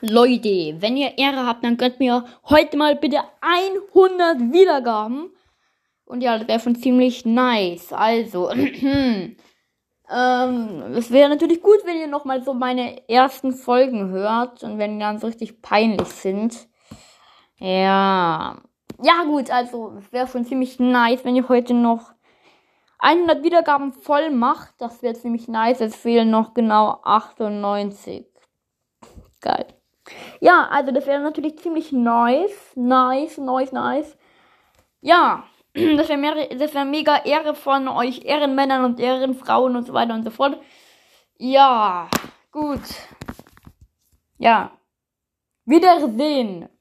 Leute, wenn ihr Ehre habt, dann gönnt mir heute mal bitte 100 Wiedergaben. Und ja, das wäre schon ziemlich nice. Also, ähm, es wäre natürlich gut, wenn ihr nochmal so meine ersten Folgen hört und wenn die dann so richtig peinlich sind. Ja. Ja, gut, also, es wäre schon ziemlich nice, wenn ihr heute noch 100 Wiedergaben voll macht. Das wäre ziemlich nice. Es fehlen noch genau 98. Geil. Ja, also das wäre natürlich ziemlich nice. Nice, nice, nice. Ja, das wäre wär mega Ehre von euch Ehrenmännern und Ehrenfrauen und so weiter und so fort. Ja, gut. Ja. Wiedersehen.